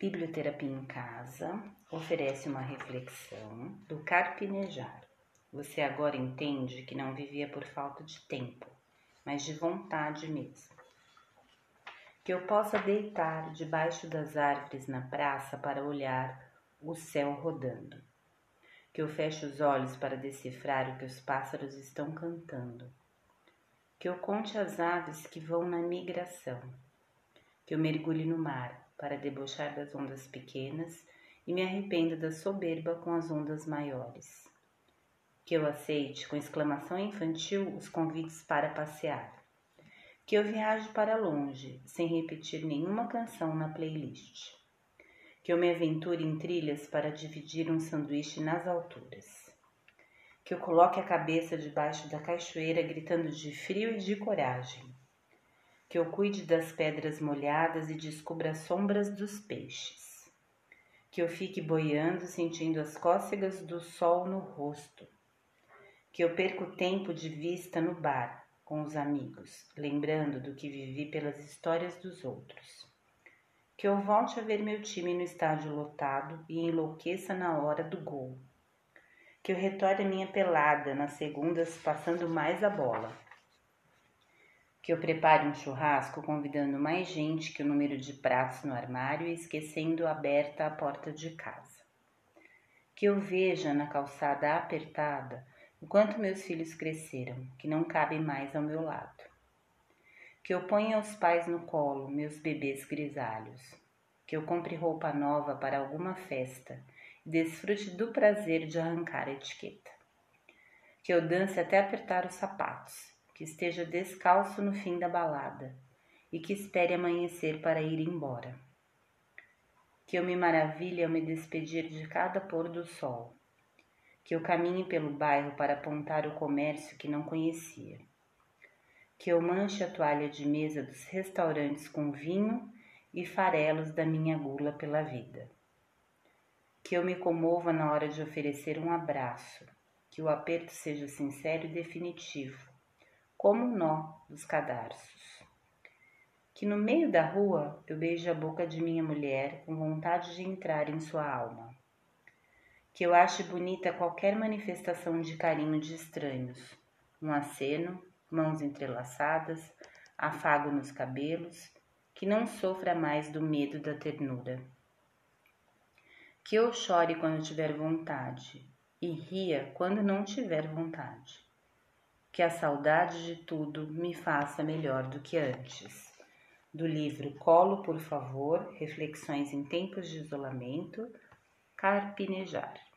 Biblioterapia em Casa oferece uma reflexão do carpinejar. Você agora entende que não vivia por falta de tempo, mas de vontade mesmo. Que eu possa deitar debaixo das árvores na praça para olhar o céu rodando. Que eu feche os olhos para decifrar o que os pássaros estão cantando. Que eu conte as aves que vão na migração. Que eu mergulhe no mar para debochar das ondas pequenas e me arrependa da soberba com as ondas maiores. Que eu aceite com exclamação infantil os convites para passear. Que eu viaje para longe, sem repetir nenhuma canção na playlist. Que eu me aventure em trilhas para dividir um sanduíche nas alturas. Que eu coloque a cabeça debaixo da cachoeira gritando de frio e de coragem que eu cuide das pedras molhadas e descubra as sombras dos peixes. Que eu fique boiando sentindo as cócegas do sol no rosto. Que eu perca o tempo de vista no bar com os amigos, lembrando do que vivi pelas histórias dos outros. Que eu volte a ver meu time no estádio lotado e enlouqueça na hora do gol. Que eu retorne a minha pelada nas segundas passando mais a bola que eu prepare um churrasco convidando mais gente que o número de pratos no armário e esquecendo aberta a porta de casa. Que eu veja na calçada apertada o quanto meus filhos cresceram, que não cabem mais ao meu lado. Que eu ponha os pais no colo, meus bebês grisalhos. Que eu compre roupa nova para alguma festa e desfrute do prazer de arrancar a etiqueta. Que eu dance até apertar os sapatos que esteja descalço no fim da balada e que espere amanhecer para ir embora. Que eu me maravilhe ao me despedir de cada pôr do sol. Que eu caminhe pelo bairro para apontar o comércio que não conhecia. Que eu manche a toalha de mesa dos restaurantes com vinho e farelos da minha gula pela vida. Que eu me comova na hora de oferecer um abraço, que o aperto seja sincero e definitivo, como um nó dos cadarços. Que no meio da rua eu beije a boca de minha mulher com vontade de entrar em sua alma. Que eu ache bonita qualquer manifestação de carinho de estranhos, um aceno, mãos entrelaçadas, afago nos cabelos, que não sofra mais do medo da ternura. Que eu chore quando tiver vontade e ria quando não tiver vontade que a saudade de tudo me faça melhor do que antes. Do livro Colo, por favor, Reflexões em Tempos de Isolamento, Carpinejar.